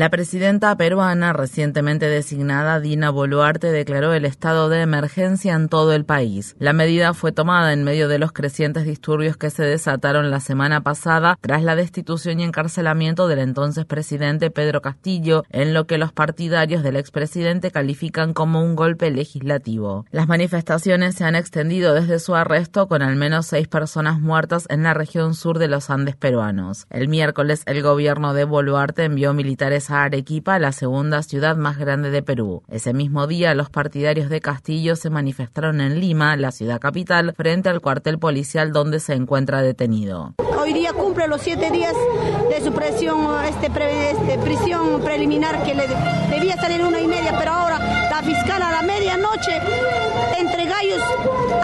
La presidenta peruana recientemente designada Dina Boluarte declaró el estado de emergencia en todo el país. La medida fue tomada en medio de los crecientes disturbios que se desataron la semana pasada tras la destitución y encarcelamiento del entonces presidente Pedro Castillo, en lo que los partidarios del expresidente califican como un golpe legislativo. Las manifestaciones se han extendido desde su arresto con al menos seis personas muertas en la región sur de los Andes peruanos. El miércoles el gobierno de Boluarte envió militares a Arequipa, la segunda ciudad más grande de Perú. Ese mismo día, los partidarios de Castillo se manifestaron en Lima, la ciudad capital, frente al cuartel policial donde se encuentra detenido. Hoy día cumple los siete días de su presión, este, este, prisión preliminar que le debía salir una y media, pero ahora la fiscal a la medianoche entre gallos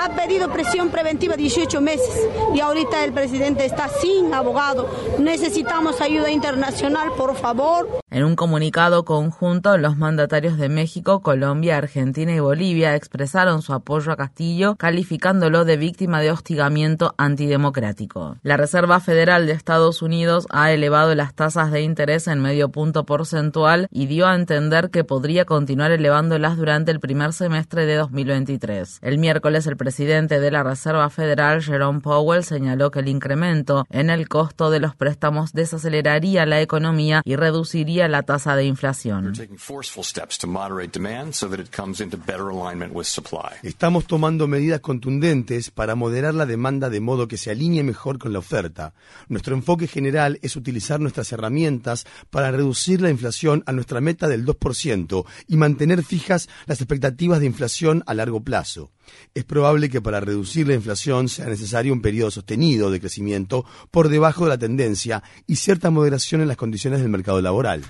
ha pedido presión preventiva 18 meses y ahorita el presidente está sin abogado. Necesitamos ayuda internacional, por favor. En un comunicado conjunto, los mandatarios de México, Colombia, Argentina y Bolivia expresaron su apoyo a Castillo, calificándolo de víctima de hostigamiento antidemocrático. La Reserva Federal de Estados Unidos ha elevado las tasas de interés en medio punto porcentual y dio a entender que podría continuar elevándolas durante el primer semestre de 2023. El miércoles, el presidente de la Reserva Federal, Jerome Powell, señaló que el incremento en el costo de los préstamos desaceleraría la economía y reduciría la tasa de inflación. Estamos tomando medidas contundentes para moderar la demanda de modo que se alinee mejor con la oferta. Nuestro enfoque general es utilizar nuestras herramientas para reducir la inflación a nuestra meta del 2% y mantener fijas las expectativas de inflación a largo plazo. Es probable que para reducir la inflación sea necesario un periodo sostenido de crecimiento por debajo de la tendencia y cierta moderación en las condiciones del mercado laboral.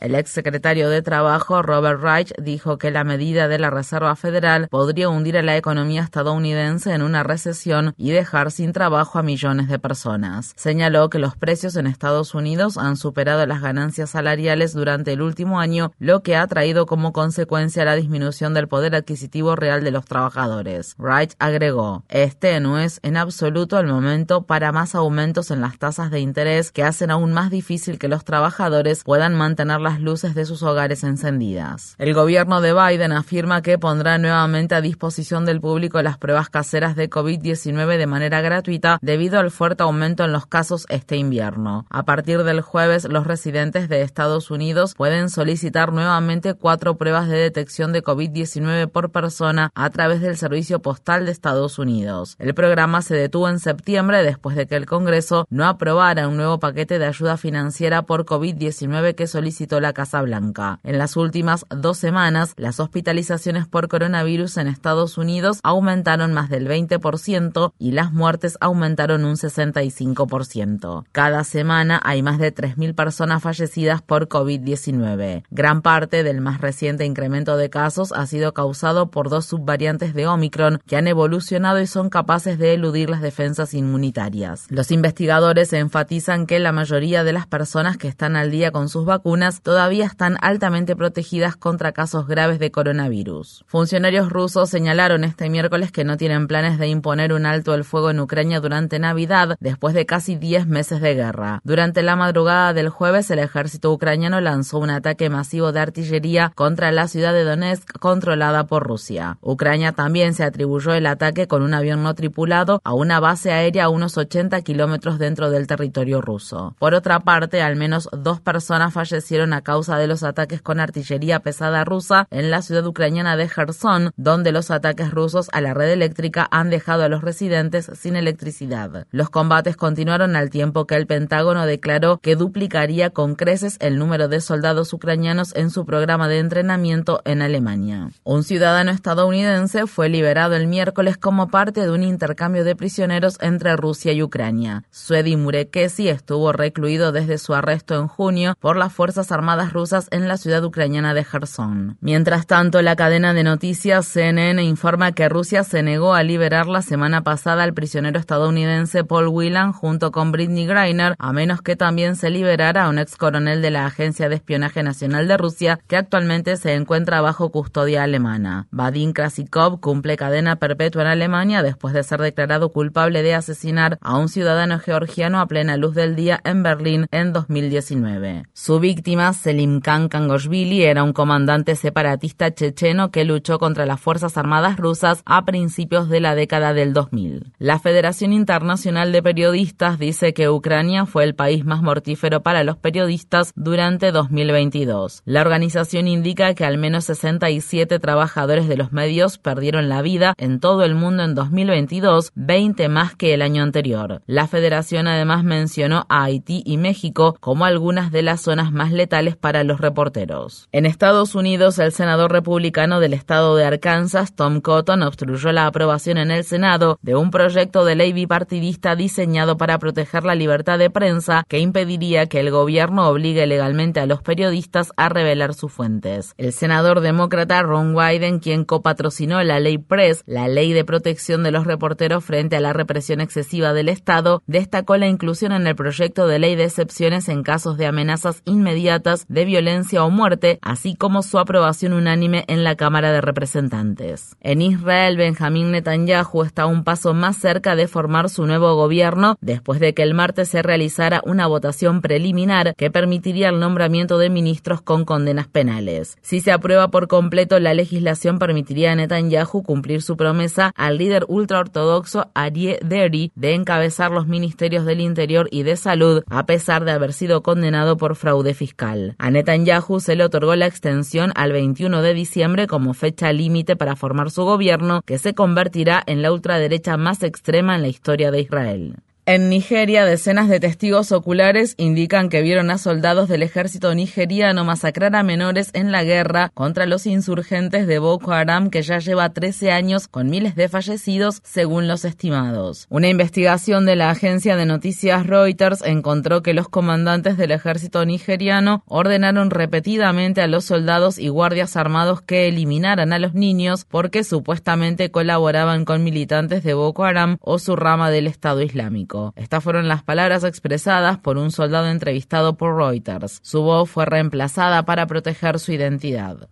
El ex secretario de Trabajo, Robert Reich, dijo que la medida de la Reserva Federal podría hundir a la economía estadounidense en una recesión y dejar sin trabajo a millones de personas. Señaló que los precios en Estados Unidos han superado las ganancias salariales durante el último año, lo que ha traído como consecuencia la disminución del poder adquisitivo real de los trabajadores. Wright agregó, este no es en absoluto el momento para más aumentos en las tasas de interés que hacen aún más difícil que los trabajadores puedan mantener las luces de sus hogares encendidas. El gobierno de Biden afirma que pondrá nuevamente a disposición del público las pruebas caseras de COVID-19 de manera gratuita debido al fuerte aumento en los casos este invierno. A partir del jueves, los residentes de Estados Unidos pueden solicitar nuevamente cuatro pruebas de detección de COVID-19 por persona a través del Servicio Postal de Estados Unidos. El programa se detuvo en septiembre después de que el Congreso no aprobara un nuevo paquete de ayuda financiera por COVID-19 que solicitó la Casa Blanca. En las últimas dos semanas, las hospitalizaciones por coronavirus en Estados Unidos aumentaron más del 20% y las muertes aumentaron un 65%. Cada semana hay más de 3.000 personas fallecidas por COVID-19. Gran parte del más reciente incremento de casos ha sido causado por dos subvariantes de Omicron que han evolucionado y son capaces de eludir las defensas inmunitarias. Los investigadores enfatizan que la mayoría de las personas que están al día con sus vacunas todavía están altamente protegidas contra casos graves de coronavirus. Funcionarios rusos señalaron este miércoles que no tienen planes de imponer un alto el fuego en Ucrania durante Navidad después de casi 10 meses de guerra. Durante la madrugada del jueves, el ejército ucraniano lanzó un ataque masivo de artillería contra la ciudad de Donetsk, contra controlada por Rusia. Ucrania también se atribuyó el ataque con un avión no tripulado a una base aérea a unos 80 kilómetros dentro del territorio ruso. Por otra parte, al menos dos personas fallecieron a causa de los ataques con artillería pesada rusa en la ciudad ucraniana de Kherson, donde los ataques rusos a la red eléctrica han dejado a los residentes sin electricidad. Los combates continuaron al tiempo que el Pentágono declaró que duplicaría con creces el número de soldados ucranianos en su programa de entrenamiento en Alemania. Un ciudadano estadounidense fue liberado el miércoles como parte de un intercambio de prisioneros entre Rusia y Ucrania. Suedi Murekesi estuvo recluido desde su arresto en junio por las Fuerzas Armadas rusas en la ciudad ucraniana de Kherson. Mientras tanto, la cadena de noticias CNN informa que Rusia se negó a liberar la semana pasada al prisionero estadounidense Paul Whelan junto con Britney Greiner, a menos que también se liberara a un ex coronel de la Agencia de Espionaje Nacional de Rusia que actualmente se encuentra bajo custodia alemana. Vadim Krasikov cumple cadena perpetua en Alemania después de ser declarado culpable de asesinar a un ciudadano georgiano a plena luz del día en Berlín en 2019. Su víctima, Selim Khan Kangoshvili, era un comandante separatista checheno que luchó contra las Fuerzas Armadas rusas a principios de la década del 2000. La Federación Internacional de Periodistas dice que Ucrania fue el país más mortífero para los periodistas durante 2022. La organización indica que al menos 67 trabajadores de los medios perdieron la vida en todo el mundo en 2022, 20 más que el año anterior. La federación además mencionó a Haití y México como algunas de las zonas más letales para los reporteros. En Estados Unidos, el senador republicano del estado de Arkansas, Tom Cotton, obstruyó la aprobación en el Senado de un proyecto de ley bipartidista diseñado para proteger la libertad de prensa que impediría que el gobierno obligue legalmente a los periodistas a revelar sus fuentes. El senador demócrata Ron Wyden, quien copatrocinó la ley Press, la ley de protección de los reporteros frente a la represión excesiva del Estado, destacó la inclusión en el proyecto de ley de excepciones en casos de amenazas inmediatas de violencia o muerte, así como su aprobación unánime en la Cámara de Representantes. En Israel, Benjamín Netanyahu está un paso más cerca de formar su nuevo gobierno después de que el martes se realizara una votación preliminar que permitiría el nombramiento de ministros con condenas penales. Si se aprueba por completo la legislación permitiría a Netanyahu cumplir su promesa al líder ultraortodoxo Arie Deri de encabezar los ministerios del Interior y de Salud a pesar de haber sido condenado por fraude fiscal. A Netanyahu se le otorgó la extensión al 21 de diciembre como fecha límite para formar su gobierno que se convertirá en la ultraderecha más extrema en la historia de Israel. En Nigeria, decenas de testigos oculares indican que vieron a soldados del ejército nigeriano masacrar a menores en la guerra contra los insurgentes de Boko Haram que ya lleva 13 años con miles de fallecidos según los estimados. Una investigación de la agencia de noticias Reuters encontró que los comandantes del ejército nigeriano ordenaron repetidamente a los soldados y guardias armados que eliminaran a los niños porque supuestamente colaboraban con militantes de Boko Haram o su rama del Estado Islámico. Estas fueron las palabras expresadas por un soldado entrevistado por Reuters. Su voz fue reemplazada para proteger su identidad.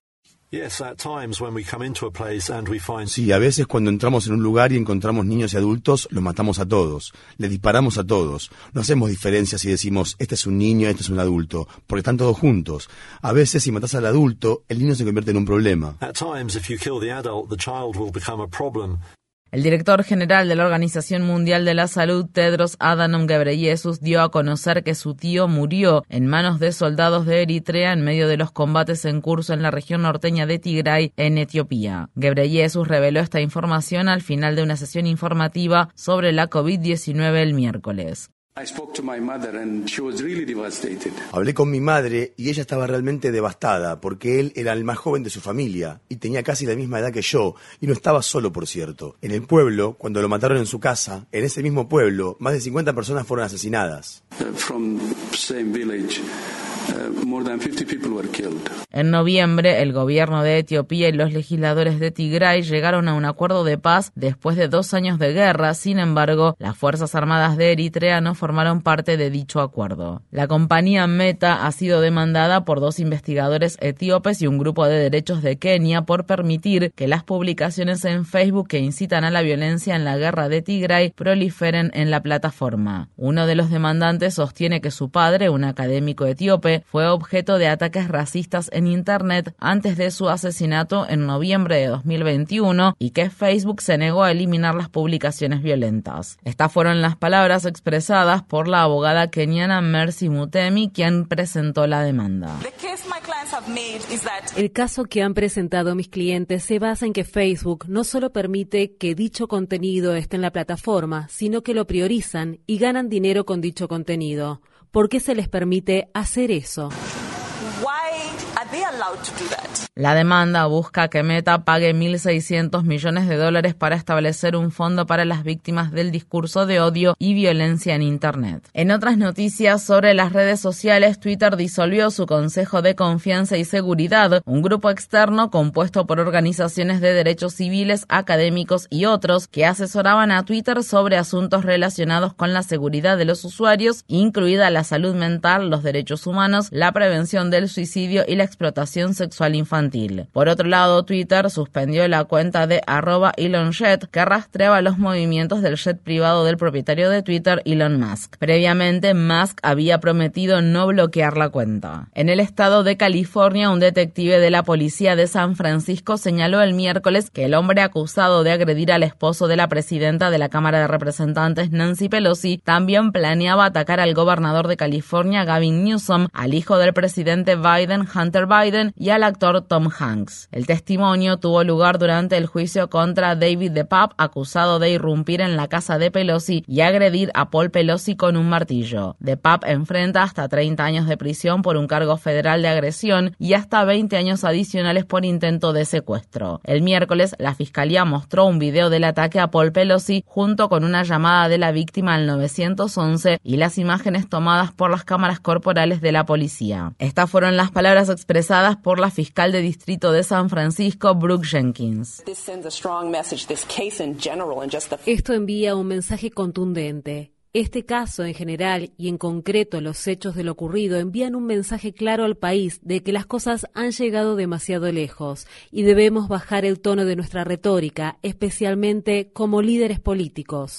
Sí, a veces cuando entramos en un lugar y encontramos niños y adultos, los matamos a todos, le disparamos a todos. No hacemos diferencias y decimos, este es un niño, este es un adulto, porque están todos juntos. A veces si matas al adulto, el niño se convierte en un problema. El director general de la Organización Mundial de la Salud, Tedros Adhanom Ghebreyesus, dio a conocer que su tío murió en manos de soldados de Eritrea en medio de los combates en curso en la región norteña de Tigray, en Etiopía. Ghebreyesus reveló esta información al final de una sesión informativa sobre la COVID-19 el miércoles. Hablé con mi madre y ella estaba realmente devastada porque él era el más joven de su familia y tenía casi la misma edad que yo y no estaba solo, por cierto. En el pueblo, cuando lo mataron en su casa, en ese mismo pueblo, más de 50 personas fueron asesinadas. En noviembre, el gobierno de Etiopía y los legisladores de Tigray llegaron a un acuerdo de paz después de dos años de guerra. Sin embargo, las Fuerzas Armadas de Eritrea no formaron parte de dicho acuerdo. La compañía Meta ha sido demandada por dos investigadores etíopes y un grupo de derechos de Kenia por permitir que las publicaciones en Facebook que incitan a la violencia en la guerra de Tigray proliferen en la plataforma. Uno de los demandantes sostiene que su padre, un académico etíope, hombre fue objeto de ataques racistas en Internet antes de su asesinato en noviembre de 2021 y que Facebook se negó a eliminar las publicaciones violentas. Estas fueron las palabras expresadas por la abogada keniana Mercy Mutemi, quien presentó la demanda. El caso que han presentado mis clientes se basa en que Facebook no solo permite que dicho contenido esté en la plataforma, sino que lo priorizan y ganan dinero con dicho contenido. ¿Por qué se les permite hacer eso? La demanda busca que Meta pague 1.600 millones de dólares para establecer un fondo para las víctimas del discurso de odio y violencia en Internet. En otras noticias sobre las redes sociales, Twitter disolvió su Consejo de Confianza y Seguridad, un grupo externo compuesto por organizaciones de derechos civiles, académicos y otros que asesoraban a Twitter sobre asuntos relacionados con la seguridad de los usuarios, incluida la salud mental, los derechos humanos, la prevención del suicidio y la explotación sexual infantil. Por otro lado, Twitter suspendió la cuenta de arroba Elon Jet que rastreaba los movimientos del jet privado del propietario de Twitter, Elon Musk. Previamente, Musk había prometido no bloquear la cuenta. En el estado de California, un detective de la policía de San Francisco señaló el miércoles que el hombre acusado de agredir al esposo de la presidenta de la Cámara de Representantes, Nancy Pelosi, también planeaba atacar al gobernador de California, Gavin Newsom, al hijo del presidente Biden, Hunter Biden, y al actor Tom Tom Hanks. El testimonio tuvo lugar durante el juicio contra David DePape, acusado de irrumpir en la casa de Pelosi y agredir a Paul Pelosi con un martillo. DePape enfrenta hasta 30 años de prisión por un cargo federal de agresión y hasta 20 años adicionales por intento de secuestro. El miércoles, la fiscalía mostró un video del ataque a Paul Pelosi junto con una llamada de la víctima al 911 y las imágenes tomadas por las cámaras corporales de la policía. Estas fueron las palabras expresadas por la fiscal de Distrito de San Francisco, Brooke Jenkins. Esto envía un mensaje contundente. Este caso en general y en concreto los hechos de lo ocurrido envían un mensaje claro al país de que las cosas han llegado demasiado lejos y debemos bajar el tono de nuestra retórica, especialmente como líderes políticos.